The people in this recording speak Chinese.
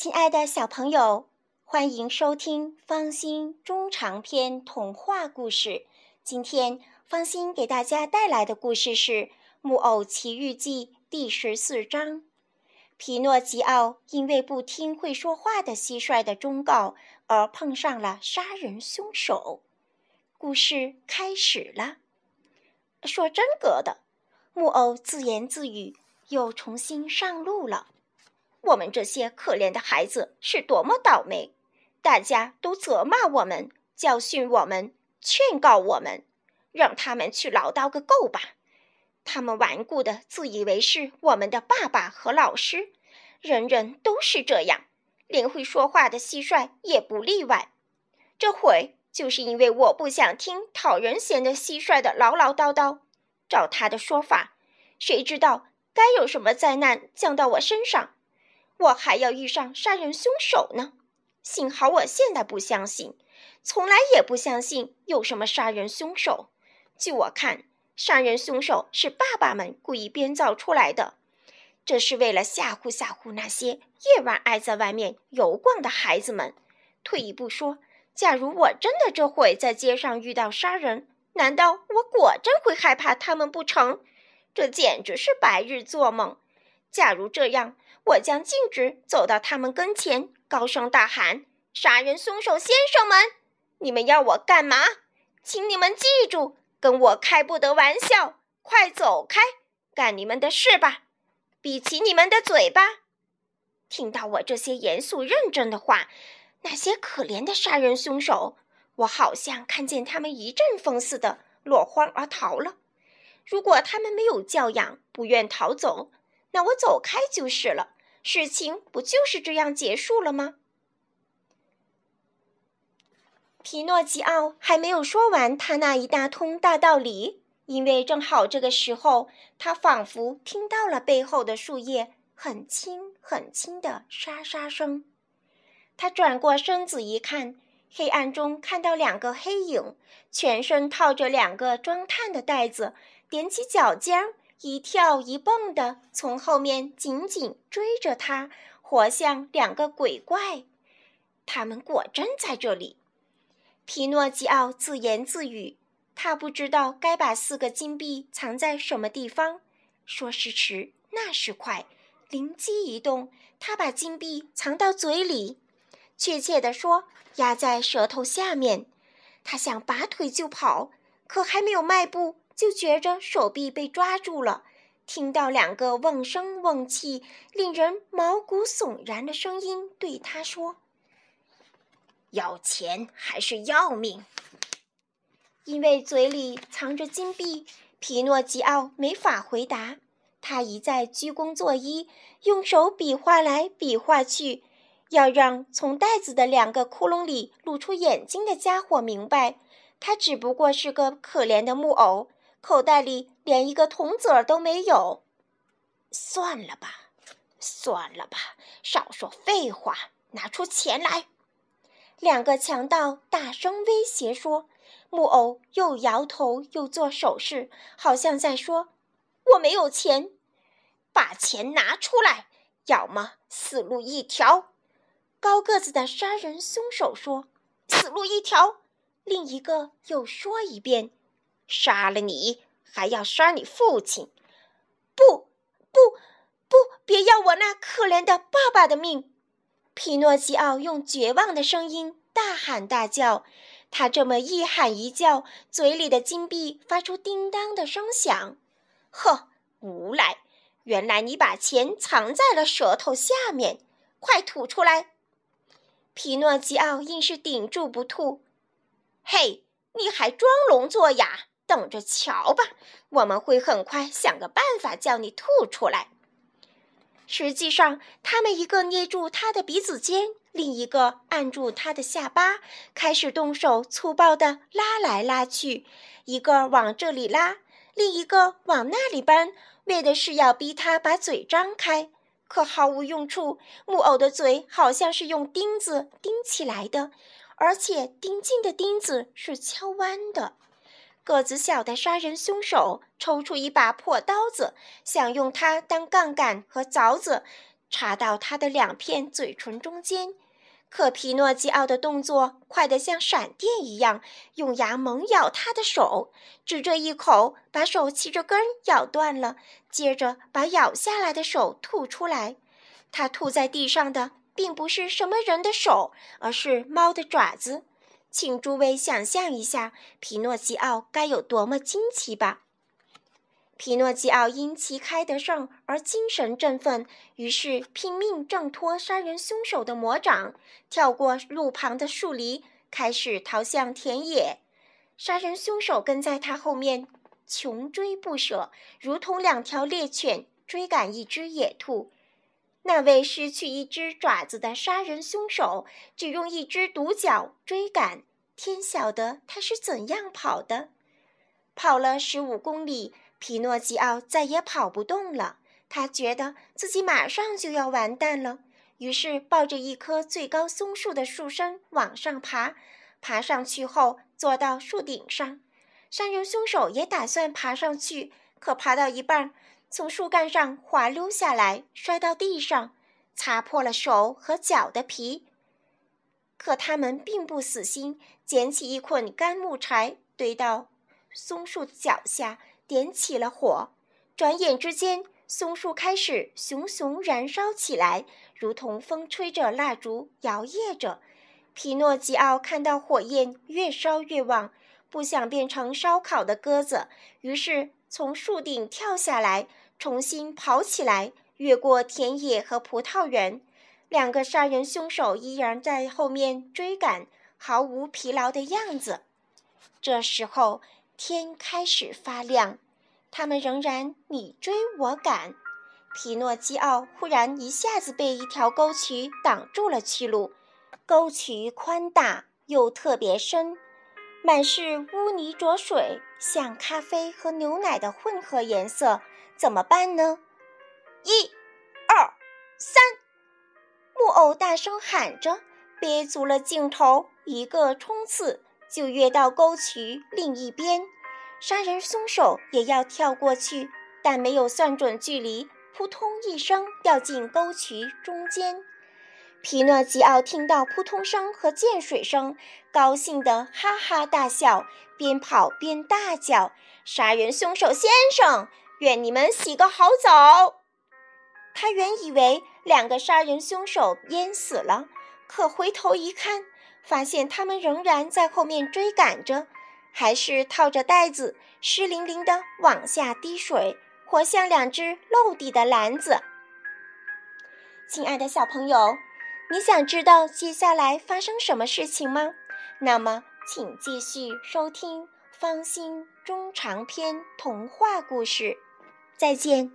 亲爱的小朋友，欢迎收听方心中长篇童话故事。今天，方心给大家带来的故事是《木偶奇遇记》第十四章。皮诺吉奥因为不听会说话的蟋蟀的忠告，而碰上了杀人凶手。故事开始了。说真格的，木偶自言自语，又重新上路了。我们这些可怜的孩子是多么倒霉！大家都责骂我们，教训我们，劝告我们，让他们去唠叨个够吧。他们顽固的自以为是我们的爸爸和老师，人人都是这样，连会说话的蟋蟀也不例外。这回就是因为我不想听讨人嫌的蟋蟀的唠唠叨叨。照他的说法，谁知道该有什么灾难降到我身上？我还要遇上杀人凶手呢！幸好我现在不相信，从来也不相信有什么杀人凶手。据我看，杀人凶手是爸爸们故意编造出来的，这是为了吓唬吓唬那些夜晚爱在外面游逛的孩子们。退一步说，假如我真的这会在街上遇到杀人，难道我果真会害怕他们不成？这简直是白日做梦。假如这样，我将径直走到他们跟前，高声大喊：“杀人凶手先生们，你们要我干嘛？请你们记住，跟我开不得玩笑！快走开，干你们的事吧！闭起你们的嘴巴！”听到我这些严肃认真的话，那些可怜的杀人凶手，我好像看见他们一阵风似的落荒而逃了。如果他们没有教养，不愿逃走，那我走开就是了。事情不就是这样结束了吗？皮诺吉奥还没有说完他那一大通大道理，因为正好这个时候，他仿佛听到了背后的树叶很轻很轻的沙沙声。他转过身子一看，黑暗中看到两个黑影，全身套着两个装炭的袋子，踮起脚尖儿。一跳一蹦的从后面紧紧追着他，活像两个鬼怪。他们果真在这里。皮诺吉奥自言自语：“他不知道该把四个金币藏在什么地方。”说时迟，那时快，灵机一动，他把金币藏到嘴里，确切地说，压在舌头下面。他想拔腿就跑，可还没有迈步。就觉着手臂被抓住了，听到两个瓮声瓮气、令人毛骨悚然的声音对他说：“要钱还是要命？”因为嘴里藏着金币，皮诺吉奥没法回答。他一再鞠躬作揖，用手比划来比划去，要让从袋子的两个窟窿里露出眼睛的家伙明白，他只不过是个可怜的木偶。口袋里连一个铜子儿都没有，算了吧，算了吧，少说废话，拿出钱来！两个强盗大声威胁说。木偶又摇头又做手势，好像在说：“我没有钱，把钱拿出来，要么死路一条。”高个子的杀人凶手说：“死路一条。”另一个又说一遍。杀了你，还要杀你父亲！不，不，不！别要我那可怜的爸爸的命！皮诺基奥用绝望的声音大喊大叫。他这么一喊一叫，嘴里的金币发出叮当的声响。呵，无赖！原来你把钱藏在了舌头下面，快吐出来！皮诺基奥硬是顶住不吐。嘿，你还装聋作哑！等着瞧吧，我们会很快想个办法叫你吐出来。实际上，他们一个捏住他的鼻子尖，另一个按住他的下巴，开始动手粗暴地拉来拉去，一个往这里拉，另一个往那里搬，为的是要逼他把嘴张开。可毫无用处，木偶的嘴好像是用钉子钉起来的，而且钉进的钉子是敲弯的。个子小的杀人凶手抽出一把破刀子，想用它当杠杆和凿子，插到他的两片嘴唇中间。可皮诺基奥的动作快得像闪电一样，用牙猛咬他的手，只这一口把手气着根咬断了，接着把咬下来的手吐出来。他吐在地上的并不是什么人的手，而是猫的爪子。请诸位想象一下，皮诺基奥该有多么惊奇吧！皮诺基奥因旗开得胜而精神振奋，于是拼命挣脱杀人凶手的魔掌，跳过路旁的树篱，开始逃向田野。杀人凶手跟在他后面，穷追不舍，如同两条猎犬追赶一只野兔。那位失去一只爪子的杀人凶手，只用一只独角追赶，天晓得他是怎样跑的。跑了十五公里。皮诺基奥再也跑不动了，他觉得自己马上就要完蛋了，于是抱着一棵最高松树的树身往上爬。爬上去后，坐到树顶上。杀人凶手也打算爬上去，可爬到一半，从树干上滑溜下来，摔到地上，擦破了手和脚的皮。可他们并不死心，捡起一捆干木柴，堆到松树脚下。点起了火，转眼之间，松树开始熊熊燃烧起来，如同风吹着蜡烛摇曳着。皮诺吉奥看到火焰越烧越旺，不想变成烧烤的鸽子，于是从树顶跳下来，重新跑起来，越过田野和葡萄园。两个杀人凶手依然在后面追赶，毫无疲劳的样子。这时候。天开始发亮，他们仍然你追我赶。皮诺基奥忽然一下子被一条沟渠挡住了去路，沟渠宽大又特别深，满是污泥浊水，像咖啡和牛奶的混合颜色。怎么办呢？一、二、三！木偶大声喊着，憋足了劲头，一个冲刺。就跃到沟渠另一边，杀人凶手也要跳过去，但没有算准距离，扑通一声掉进沟渠中间。皮诺吉奥听到扑通声和溅水声，高兴得哈哈大笑，边跑边大叫：“杀人凶手先生，愿你们洗个好澡！”他原以为两个杀人凶手淹死了，可回头一看。发现他们仍然在后面追赶着，还是套着袋子，湿淋淋的往下滴水，活像两只漏底的篮子。亲爱的小朋友，你想知道接下来发生什么事情吗？那么，请继续收听芳心中长篇童话故事。再见。